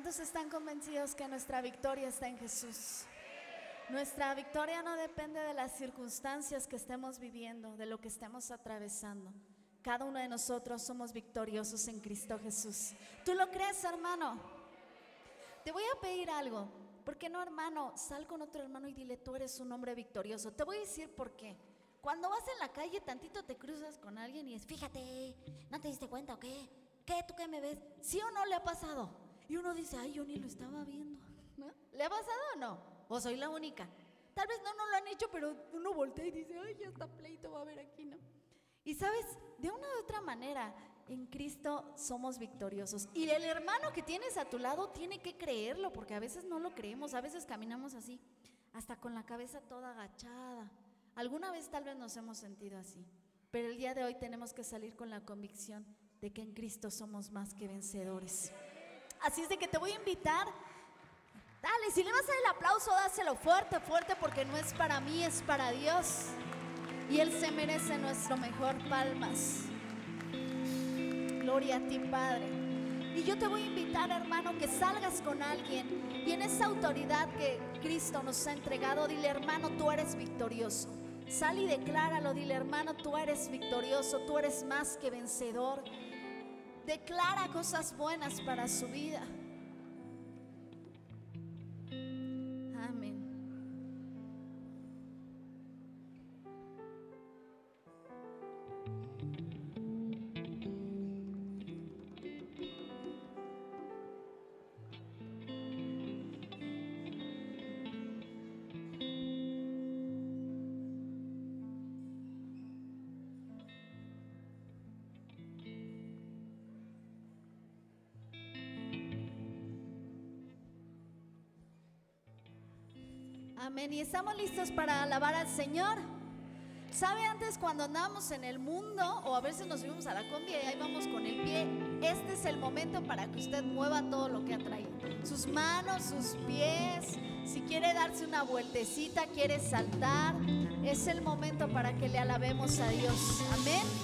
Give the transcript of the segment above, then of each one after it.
¿Cuántos están convencidos que nuestra victoria está en Jesús? Nuestra victoria no depende de las circunstancias que estemos viviendo, de lo que estemos atravesando. Cada uno de nosotros somos victoriosos en Cristo Jesús. ¿Tú lo crees, hermano? Te voy a pedir algo. ¿Por qué no, hermano? Sal con otro hermano y dile, tú eres un hombre victorioso. Te voy a decir por qué. Cuando vas en la calle, tantito te cruzas con alguien y es, fíjate, ¿no te diste cuenta o qué? ¿Qué? ¿Tú qué me ves? ¿Sí o no le ha pasado? Y uno dice, ay, yo ni lo estaba viendo. ¿No? ¿Le ha pasado o no? ¿O soy la única? Tal vez no, no lo han hecho, pero uno voltea y dice, ay, ya está pleito, va a haber aquí, ¿no? Y sabes, de una u otra manera, en Cristo somos victoriosos. Y el hermano que tienes a tu lado tiene que creerlo, porque a veces no lo creemos, a veces caminamos así, hasta con la cabeza toda agachada. Alguna vez tal vez nos hemos sentido así, pero el día de hoy tenemos que salir con la convicción de que en Cristo somos más que vencedores. Así es de que te voy a invitar. Dale, si le vas a dar el aplauso, dáselo fuerte, fuerte, porque no es para mí, es para Dios. Y Él se merece nuestro mejor palmas. Gloria a ti, Padre. Y yo te voy a invitar, hermano, que salgas con alguien y en esa autoridad que Cristo nos ha entregado, dile, hermano, tú eres victorioso. Sal y decláralo, dile, hermano, tú eres victorioso, tú eres más que vencedor. Declara cosas buenas para su vida. Amén. Y estamos listos para alabar al Señor. ¿Sabe antes cuando andamos en el mundo o a veces nos subimos a la combi y ahí vamos con el pie? Este es el momento para que usted mueva todo lo que ha traído. Sus manos, sus pies. Si quiere darse una vueltecita, quiere saltar, es el momento para que le alabemos a Dios. Amén.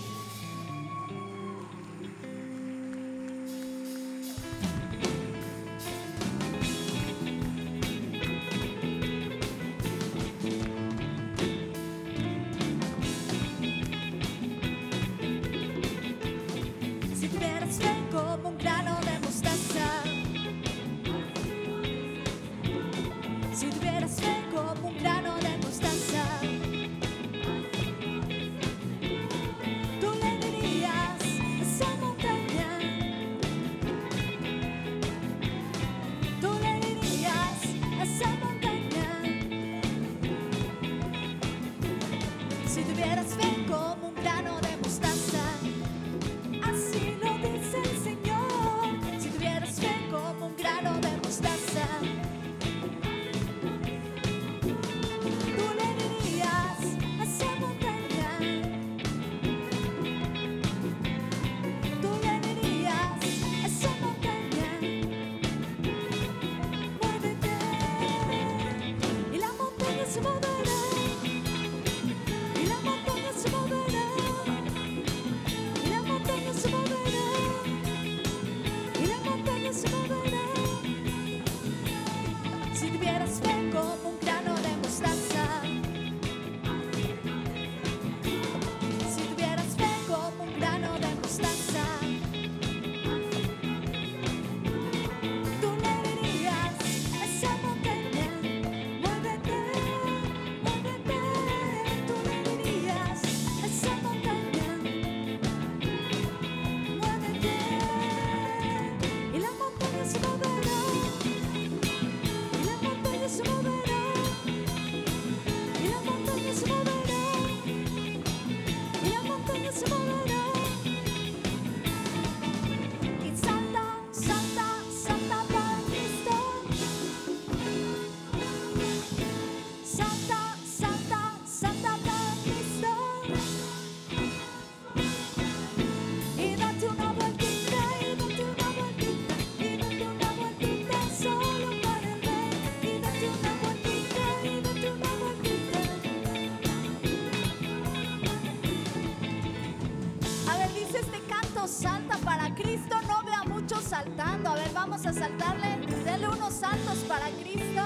Saltando. A ver, vamos a saltarle. Denle unos saltos para Cristo.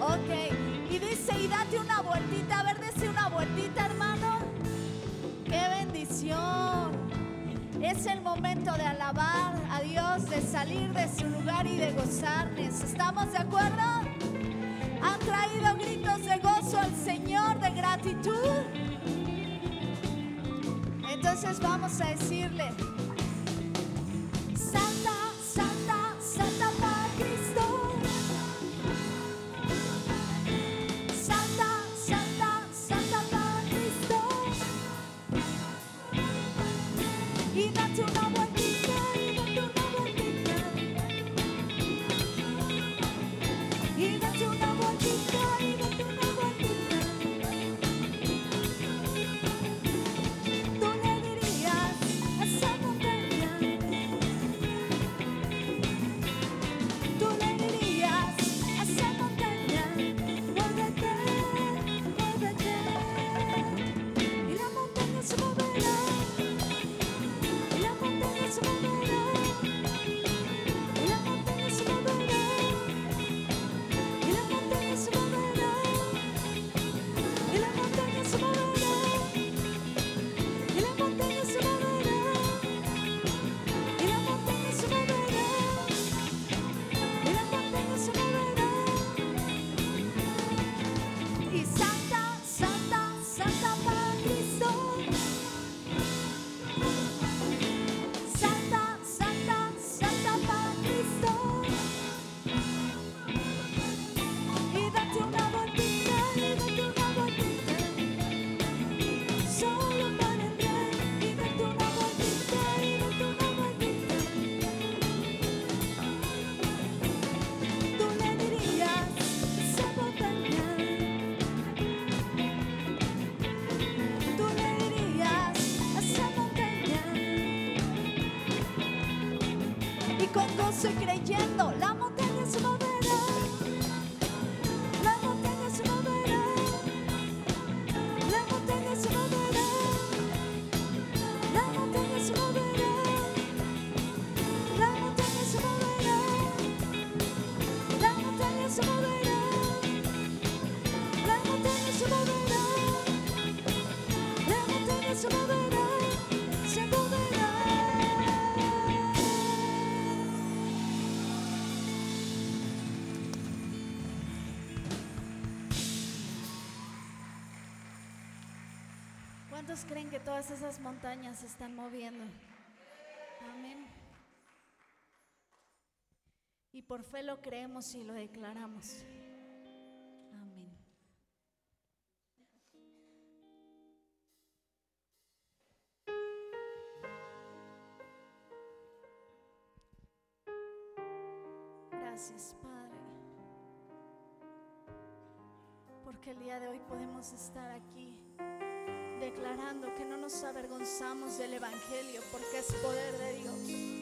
Ok. Y dice, y date una vueltita. A ver, dice una vueltita, hermano. Qué bendición. Es el momento de alabar a Dios, de salir de su lugar y de gozarnos. ¿Estamos de acuerdo? ¿Han traído gritos de gozo al Señor, de gratitud? Entonces vamos a decirle, ¿Cuántos creen que todas esas montañas se están moviendo? Amén. Y por fe lo creemos y lo declaramos. Amén. Gracias, Padre. Porque el día de hoy podemos estar aquí declarando que no nos avergonzamos del Evangelio porque es poder de Dios.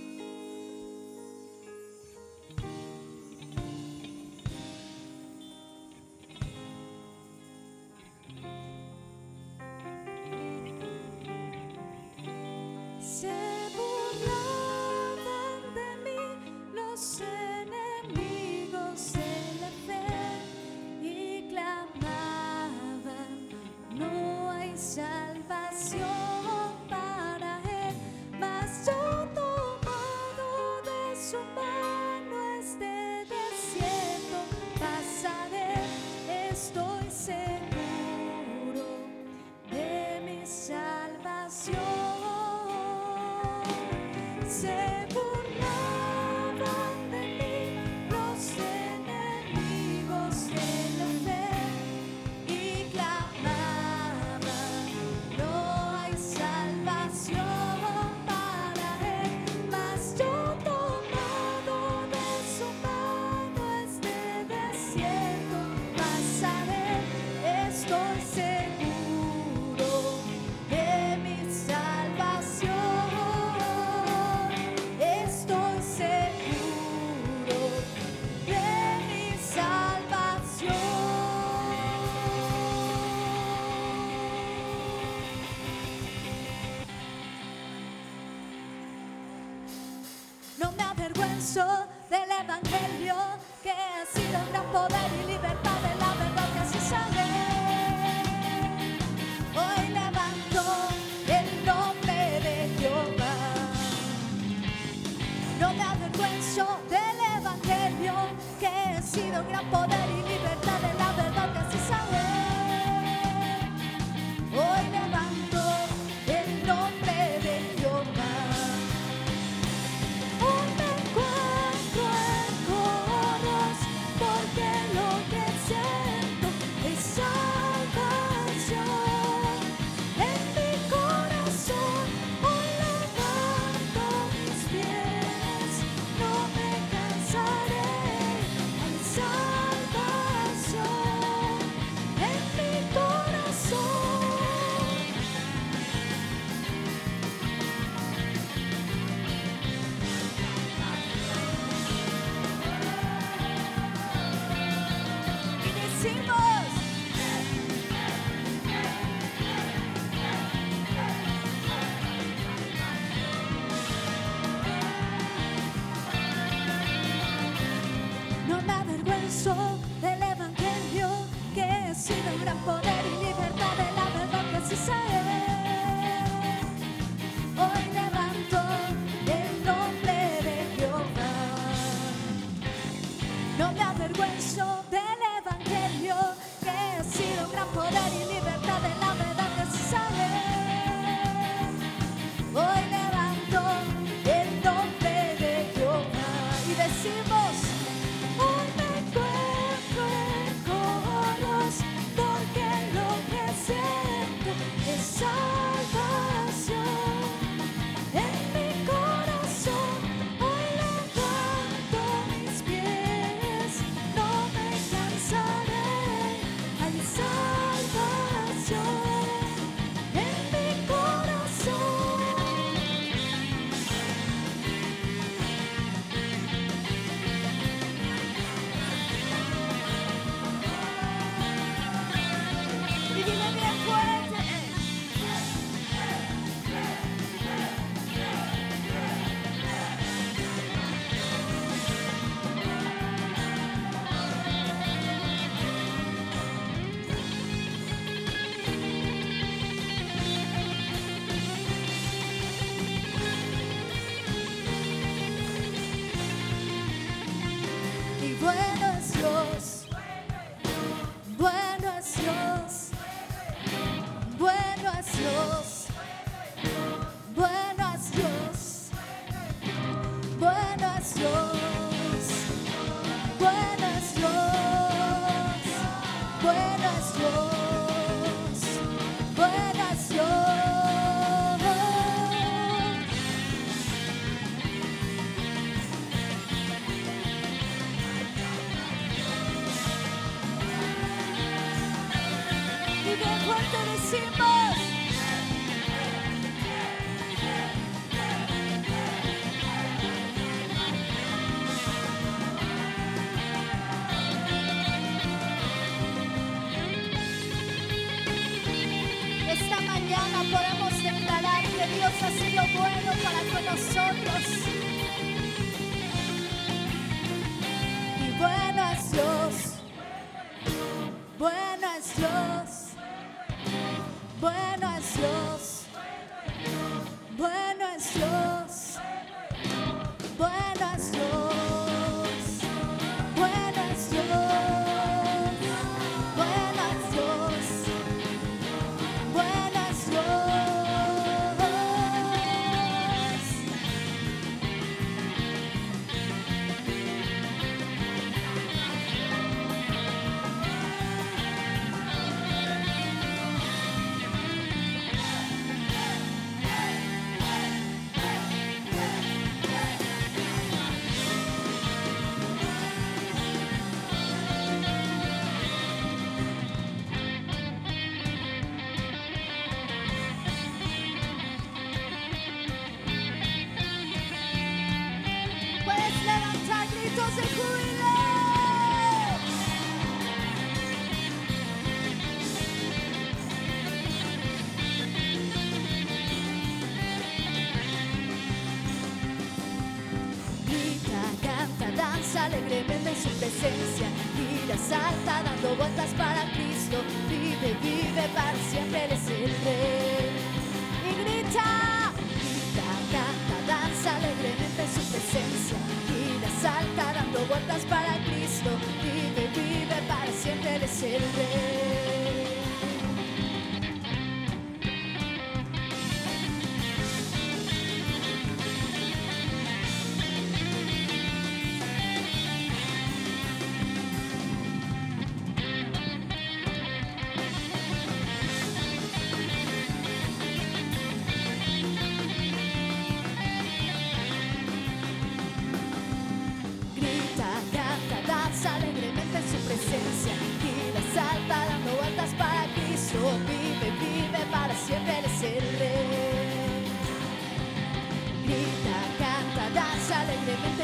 Presencia, gira, salta dando vueltas para Cristo, vive, vive para siempre, Él es el Rey.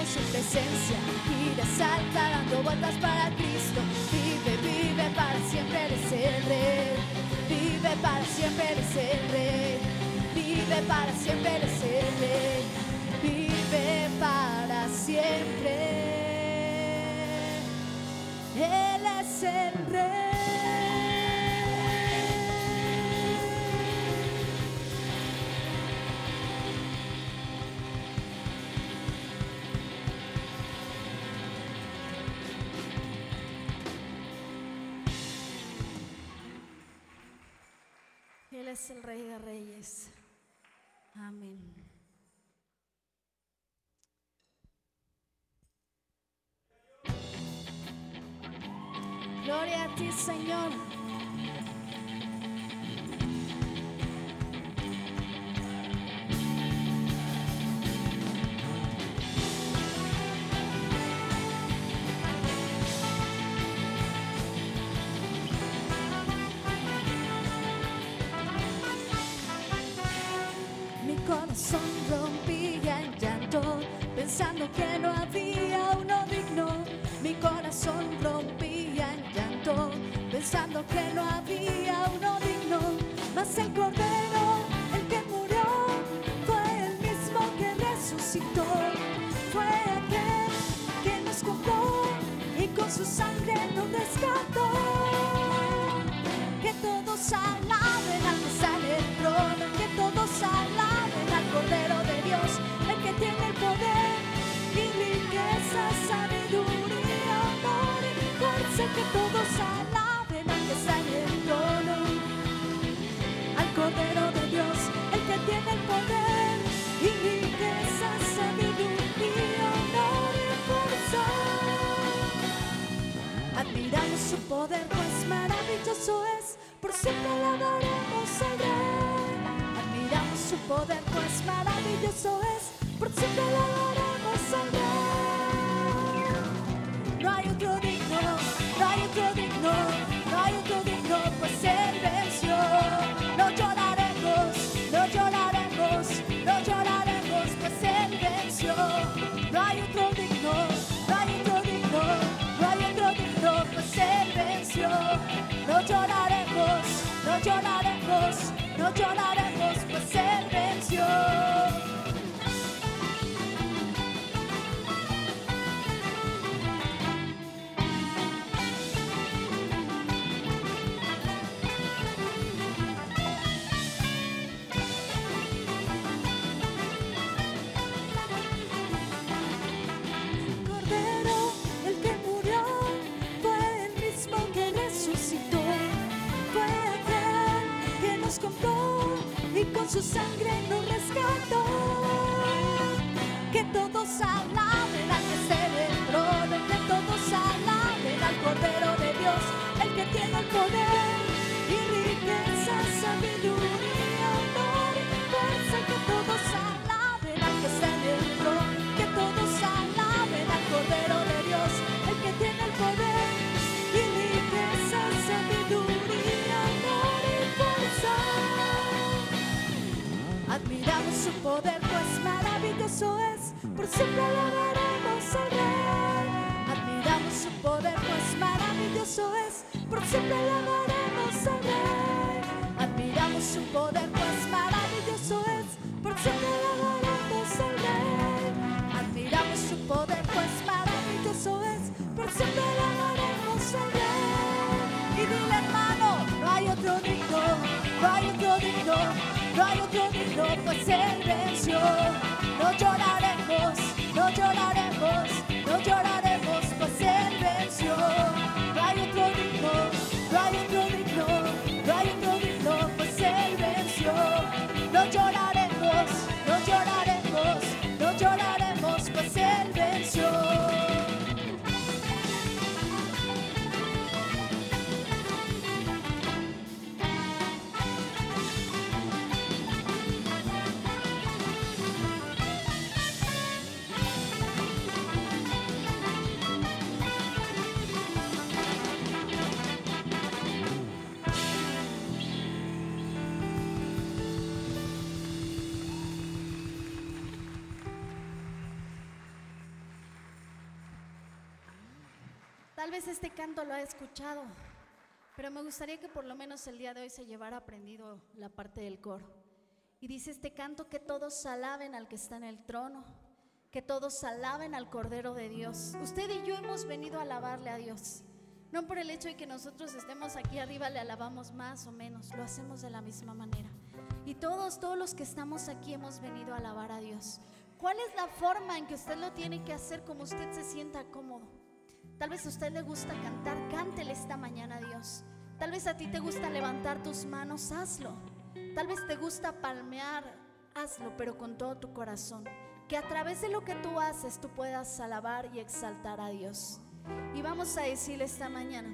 Su presencia. Gira, salta dando vueltas para Cristo. Vive, vive para siempre, Él es el Rey. Vive para siempre, Él es el Rey. Vive para siempre, el Rey. Vive para siempre. Él es el Rey. Gloria a ti, Señor. Por siempre alabaremos al Rey. Admiramos su poder, pues maravilloso es, por siempre alabaremos al Rey. Lloraremos, pues Él venció. Cordero, el que murió, fue el mismo que resucitó. Fue aquel que nos compró su sangre nos rescató. Que todos alaben al que se trono, que todos alaben al Cordero de Dios, el que tiene el poder y riqueza, sabiduría, eso es, por siempre alabaremos al Rey. Admiramos su poder, pues maravilloso es, por siempre alabaremos al Rey. Admiramos su poder, pues maravilloso es, por siempre alabaremos al Rey. Admiramos su poder, pues maravilloso es, por siempre alabaremos al Rey. Y dile hermano, no hay otro digno, no hay otro digno. No hay otro digno, pues Él venció. No lloraremos, no lloraremos, no lloraremos. Este canto lo ha escuchado, pero me gustaría que por lo menos el día de hoy se llevara aprendido la parte del coro. Y dice este canto que todos alaben al que está en el trono, que todos alaben al Cordero de Dios. Usted y yo hemos venido a alabarle a Dios. No por el hecho de que nosotros estemos aquí arriba le alabamos más o menos, lo hacemos de la misma manera. Y todos, todos los que estamos aquí hemos venido a alabar a Dios. ¿Cuál es la forma en que usted lo tiene que hacer como usted se sienta cómodo? Tal vez a usted le gusta cantar, cántele esta mañana a Dios. Tal vez a ti te gusta levantar tus manos, hazlo. Tal vez te gusta palmear, hazlo, pero con todo tu corazón. Que a través de lo que tú haces tú puedas alabar y exaltar a Dios. Y vamos a decirle esta mañana.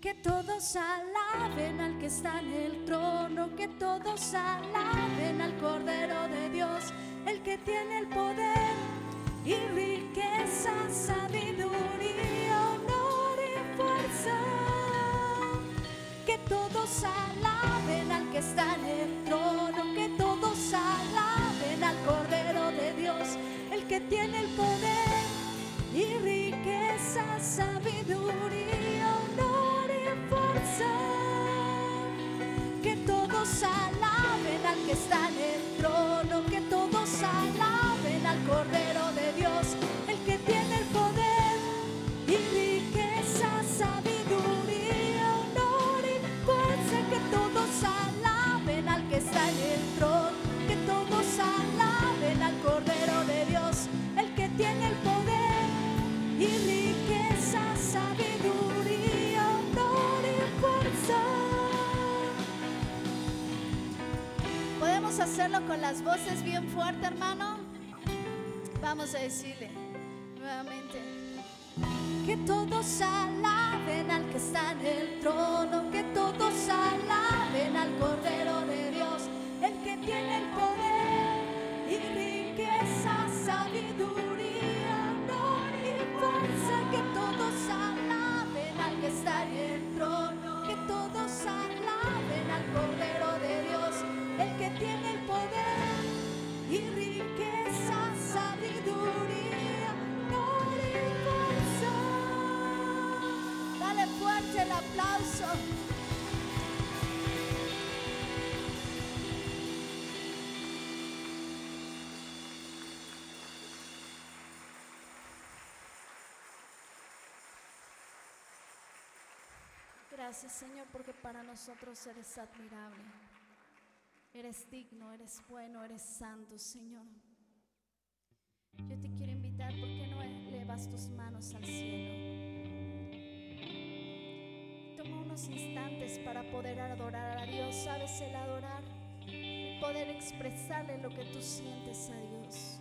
Que todos alaben al que está en el trono, que todos alaben al Cordero de Dios, el que tiene el poder y riqueza, sabiduría, honor y fuerza. Que todos alaben al que está en el ¿Podemos hacerlo con las voces bien fuerte, hermano? Vamos a decirle nuevamente. Que todos alaben Gracias Señor porque para nosotros eres admirable. Eres digno, eres bueno, eres santo, Señor. Yo te quiero invitar, ¿por qué no elevas tus manos al cielo? Toma unos instantes para poder adorar a Dios. ¿Sabes el adorar? Y poder expresarle lo que tú sientes a Dios.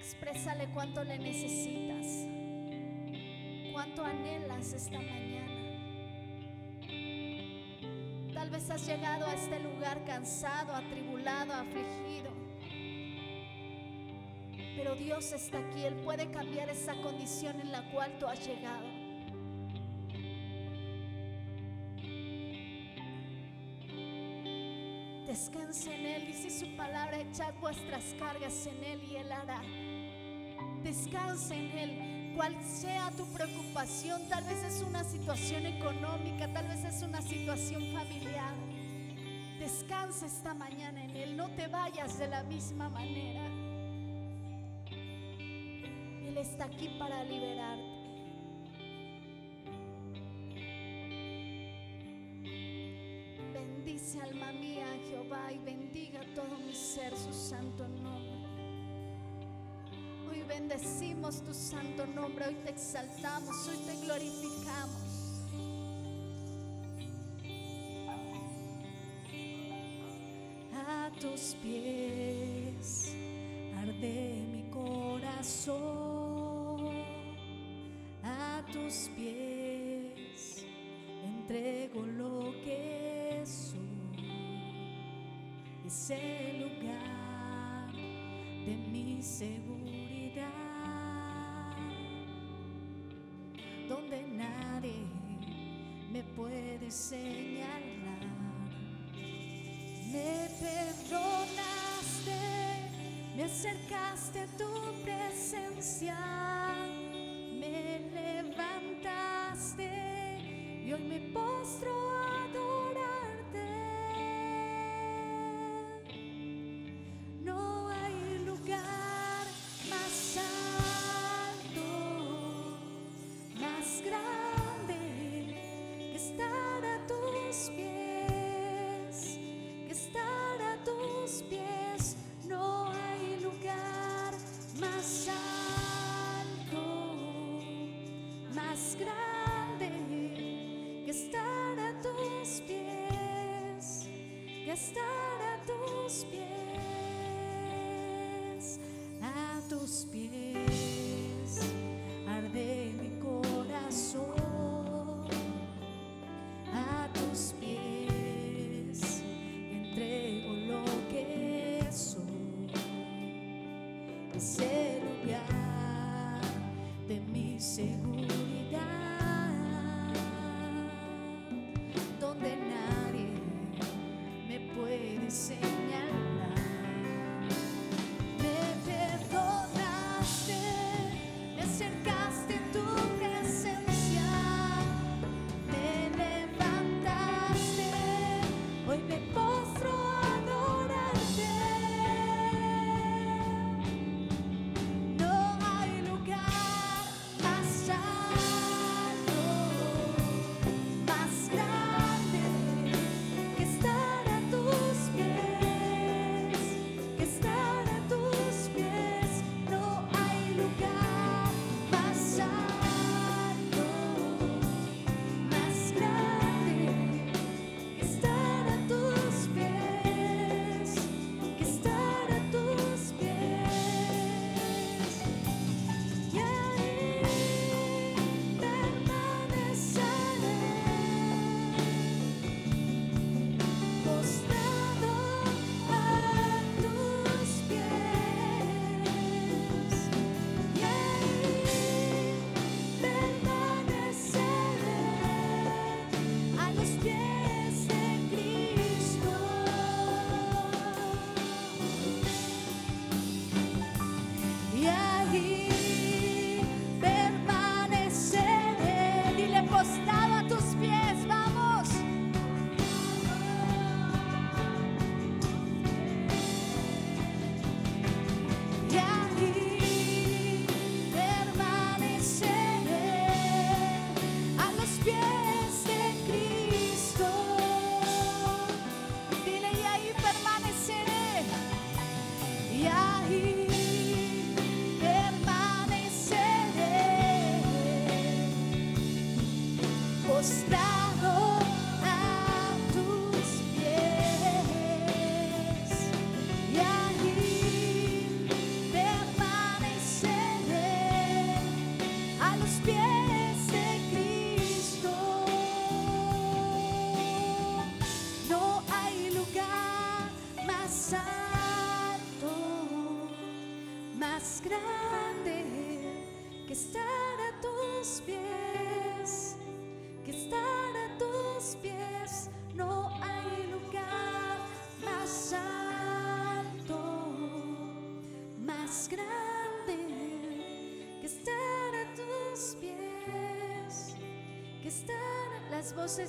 Exprésale cuánto le necesitas, anhelas esta mañana. Tal vez has llegado a este lugar cansado, atribulado, afligido. Pero Dios está aquí, Él puede cambiar esa condición en la cual tú has llegado. Descansa en Él, dice su palabra, echad vuestras cargas en Él y Él hará. Descansa en Él, cual sea tu preocupación, tal vez es una situación económica, tal vez es una situación familiar. Descansa esta mañana en Él, no te vayas de la misma manera. Él está aquí para liberarte. Bendice alma mía Jehová y bendiga todo mi ser su santo nombre. Bendecimos tu santo nombre, hoy te exaltamos, hoy te glorificamos. A tus pies arde mi corazón, a tus pies entrego lo que soy. Es el lugar de mi seguridad, puede señalar. Me perdonaste, me acercaste a tu presencia, me levantaste y hoy me postro say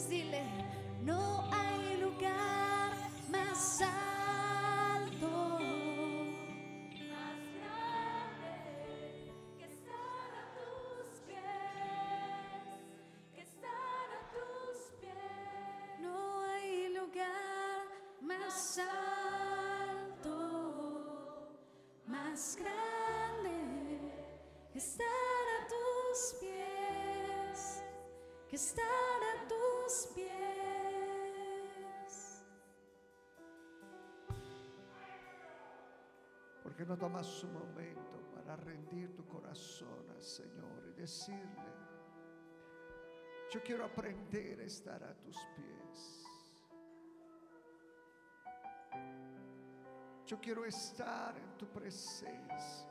dile, no hay lugar más alto. Más grande que estar a tus pies, que estar a tus pies. No hay lugar más alto, más grande que estar a tus pies, que estar porque no tomas un momento para rendir tu corazón al Señor y decirle, yo quiero aprender a estar a tus pies. Yo quiero estar en tu presencia.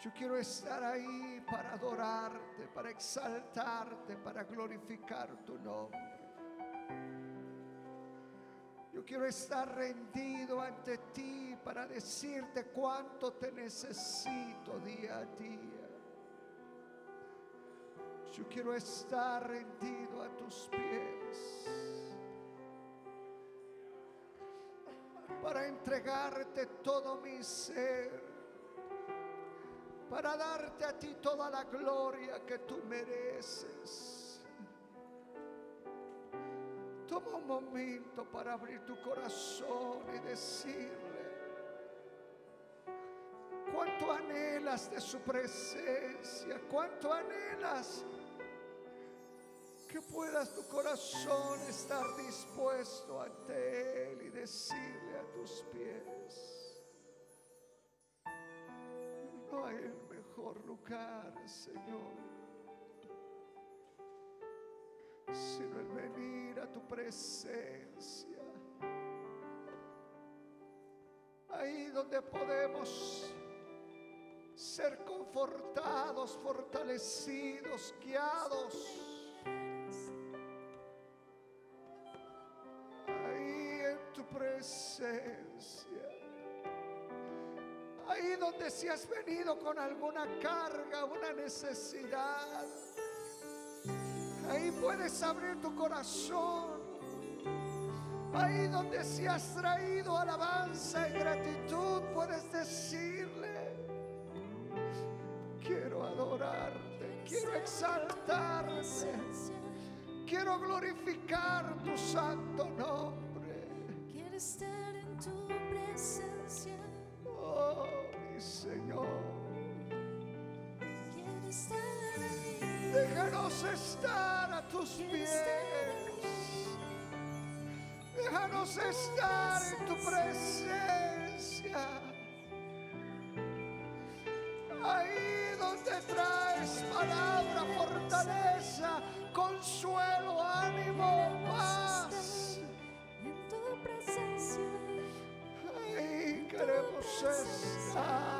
Yo quiero estar ahí para adorarte, para exaltarte, para glorificar tu nombre. Yo quiero estar rendido ante ti para decirte cuánto te necesito día a día. Yo quiero estar rendido a tus pies para entregarte todo mi ser para darte a ti toda la gloria que tú mereces. Toma un momento para abrir tu corazón y decirle cuánto anhelas de su presencia, cuánto anhelas que puedas tu corazón estar dispuesto ante Él y decirle a tus pies, mejor lugar, Señor sino el venir a tu presencia. Ahí donde podemos ser confortados, fortalecidos, guiados. Ahí en tu presencia. Ahí donde si has venido con alguna carga, una necesidad Ahí puedes abrir tu corazón. Ahí donde si has traído alabanza y gratitud, puedes decirle, quiero adorarte, quiero exaltarte, quiero glorificar tu santo nombre. Quiero estar en tu presencia. Oh, mi Señor. Déjanos estar a tus pies. Déjanos estar en tu presencia. Ahí donde traes palabra, fortaleza, consuelo, estar.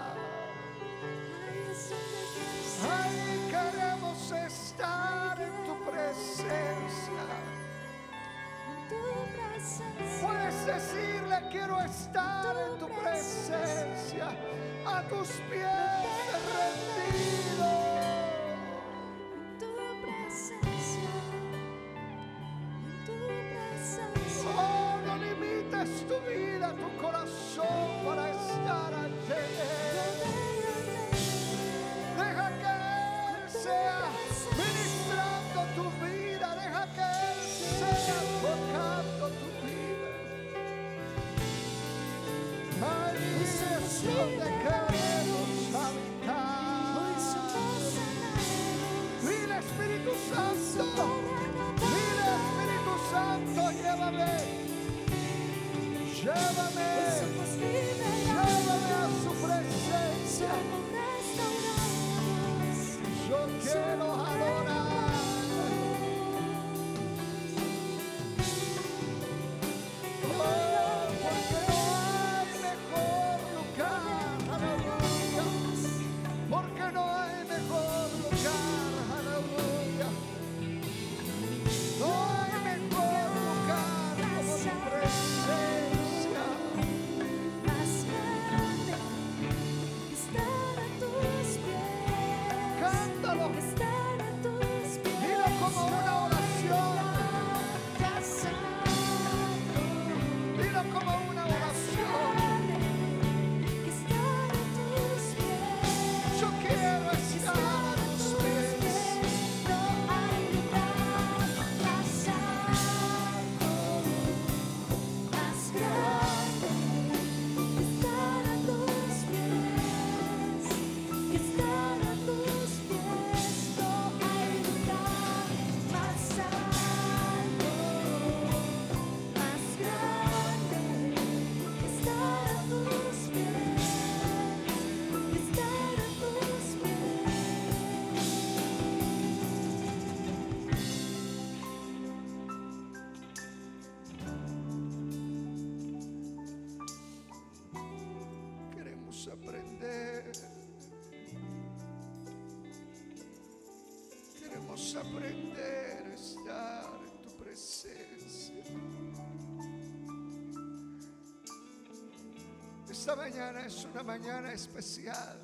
Esta mañana es una mañana especial.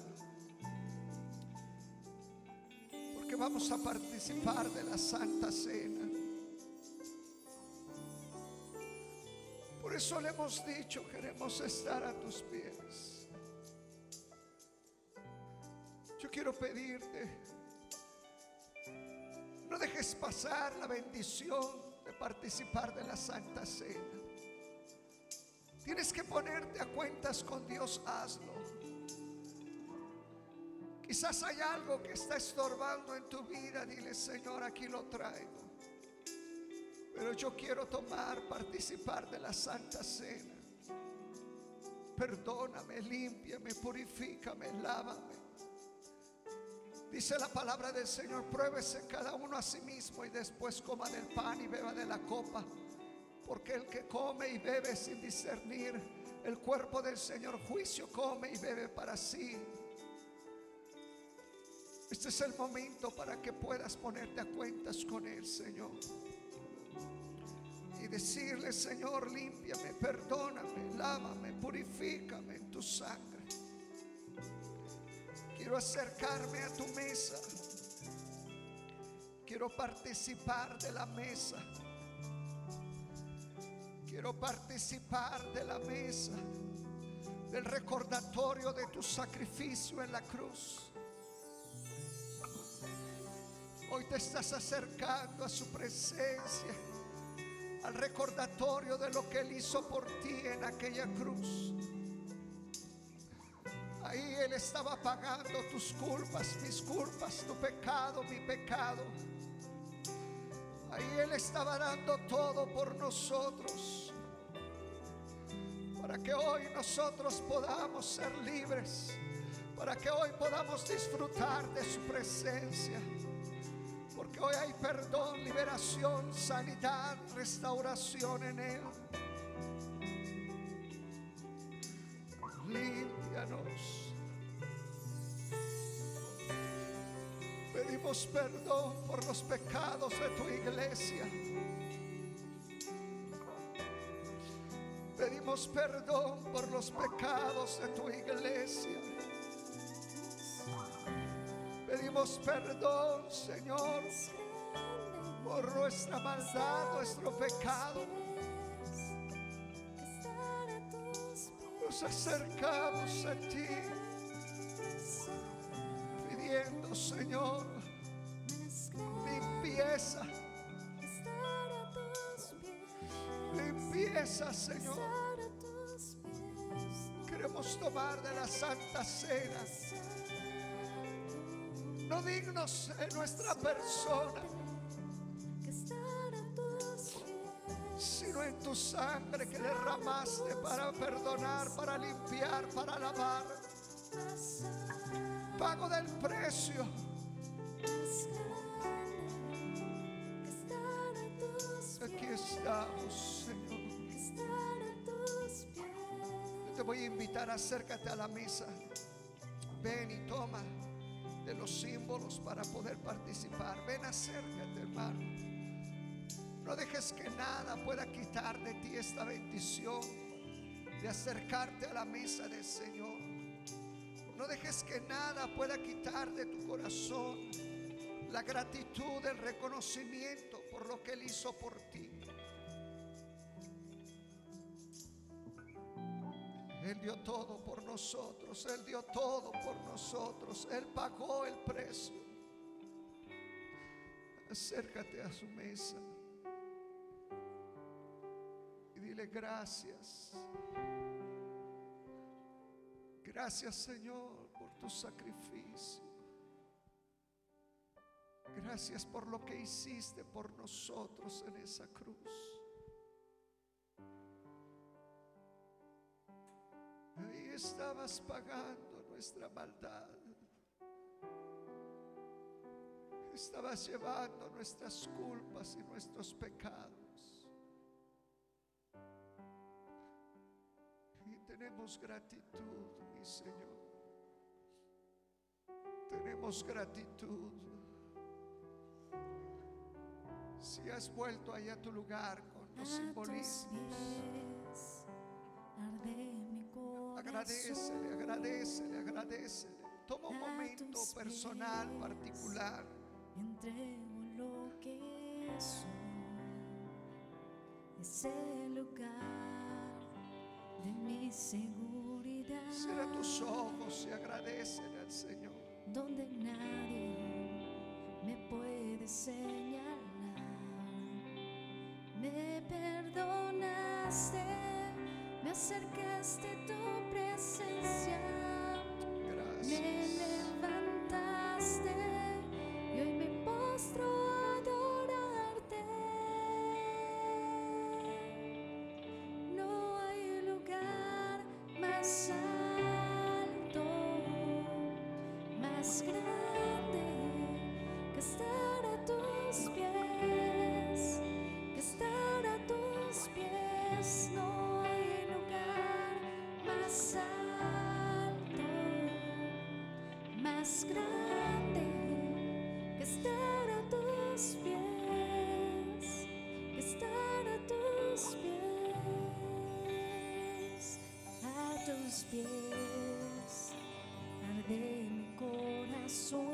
Porque vamos a participar de la Santa Cena. Por eso le hemos dicho, queremos estar a tus pies. Yo quiero pedirte, no dejes pasar la bendición participar de la Santa Cena. Tienes que ponerte a cuentas con Dios, hazlo. Quizás hay algo que está estorbando en tu vida, dile Señor, aquí lo traigo. Pero yo quiero tomar, participar de la Santa Cena. Perdóname, límpiame, purifícame, lávame. Dice la palabra del Señor, pruébese cada uno a sí mismo y después coma del pan y beba de la copa. Porque el que come y bebe sin discernir el cuerpo del Señor, juicio come y bebe para sí. Este es el momento para que puedas ponerte a cuentas con Él, Señor. Y decirle, Señor, límpiame, perdóname, lávame, purifícame en tu sangre. Quiero acercarme a tu mesa. Quiero participar de la mesa. Quiero participar de la mesa, del recordatorio de tu sacrificio en la cruz. Hoy te estás acercando a su presencia, al recordatorio de lo que Él hizo por ti en aquella cruz. Ahí Él estaba pagando tus culpas, mis culpas, tu pecado, mi pecado. Ahí Él estaba dando todo por nosotros. Para que hoy nosotros podamos ser libres. Para que hoy podamos disfrutar de su presencia. Porque hoy hay perdón, liberación, sanidad, restauración en Él. Límpianos. Pedimos perdón por los pecados de tu iglesia. Pedimos perdón por los pecados de tu iglesia. Pedimos perdón, Señor, por nuestra maldad, nuestro pecado. Nos acercamos a ti pidiendo, Señor, limpieza, limpieza, Señor. Queremos tomar de la Santa Cena, no dignos en nuestra persona, sino en tu sangre que derramaste para perdonar, para limpiar, para lavar. Pago del precio. Voy a invitar, acércate a la mesa. Ven y toma de los símbolos para poder participar. Ven, acércate, hermano. No dejes que nada pueda quitar de ti esta bendición de acercarte a la mesa del Señor. No dejes que nada pueda quitar de tu corazón la gratitud, el reconocimiento por lo que Él hizo por ti. Él dio todo por nosotros, Él dio todo por nosotros, Él pagó el precio. Acércate a su mesa y dile gracias. Gracias Señor por tu sacrificio. Gracias por lo que hiciste por nosotros en esa cruz. Estabas pagando nuestra maldad. Estabas llevando nuestras culpas y nuestros pecados. Y tenemos gratitud, mi Señor. Tenemos gratitud. Si has vuelto allá a tu lugar con los simbolismos. Agradecele, agradecele, agradecele. Toma un momento personal, particular. entrego lo que soy. Es el lugar de mi seguridad. Cierra tus ojos y agradecele al Señor. donde nadie me puede señalar. Me perdonaste, me acercaste a tu presencia, me levantaste tus pies arde mi corazón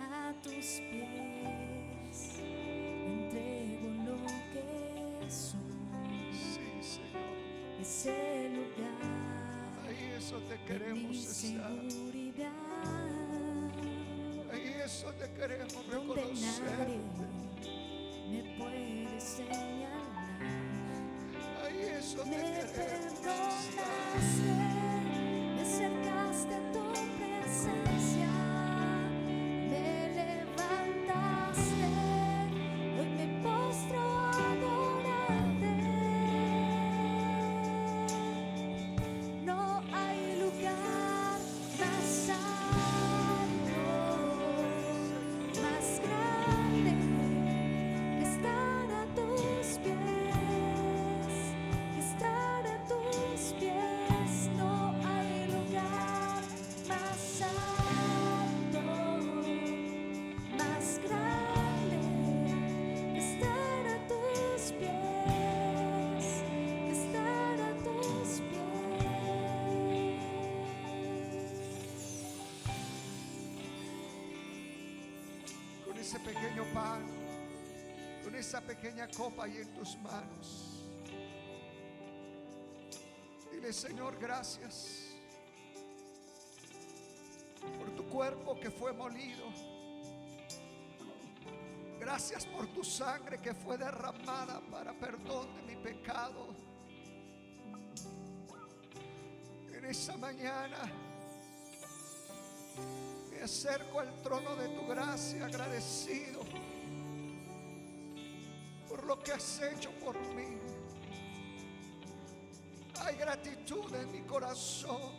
a tus pies entrego lo que soy Sí, Señor. ese lugar Ahí es donde de mi queremos estar. seguridad Ahí es donde queremos reconocer. nadie me puede señalar Ahí es donde Me queremos pequeño pan, con esa pequeña copa ahí en tus manos. Dile, Señor, gracias por tu cuerpo que fue molido. Gracias por tu sangre que fue derramada para perdón de mi pecado. En esa mañana me acerco al trono de tu gracia agradecido por lo que has hecho por mí. Hay gratitud en mi corazón.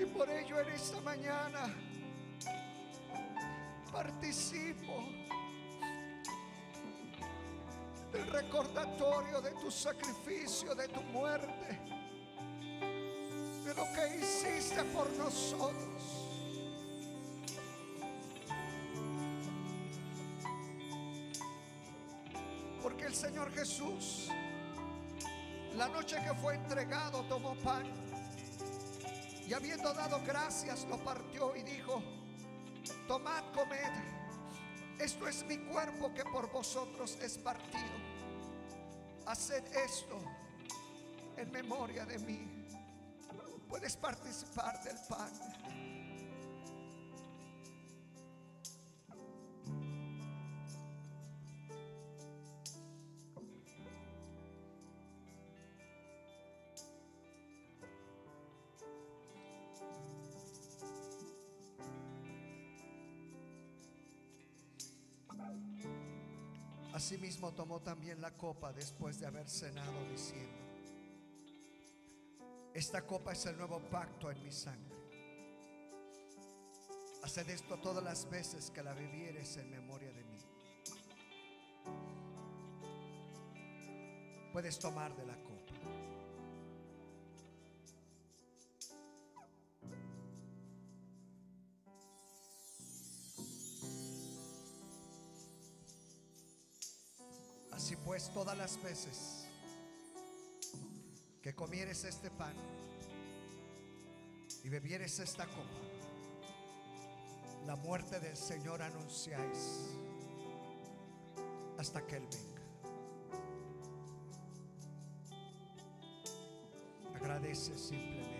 Y por ello en esta mañana participo del recordatorio de tu sacrificio, de tu muerte de lo que hiciste por nosotros. Porque el Señor Jesús, la noche que fue entregado, tomó pan y habiendo dado gracias, lo partió y dijo, tomad, comed, esto es mi cuerpo que por vosotros es partido. Haced esto en memoria de mí. Puedes participar del pan. Asimismo tomó también la copa después de haber cenado diciendo, esta copa es el nuevo pacto en mi sangre. Haced esto todas las veces que la bebieres en memoria de mí. Puedes tomar de la copa. Así pues, todas las veces comieres este pan y bebieres esta copa, la muerte del Señor anunciáis hasta que Él venga. Agradece simplemente.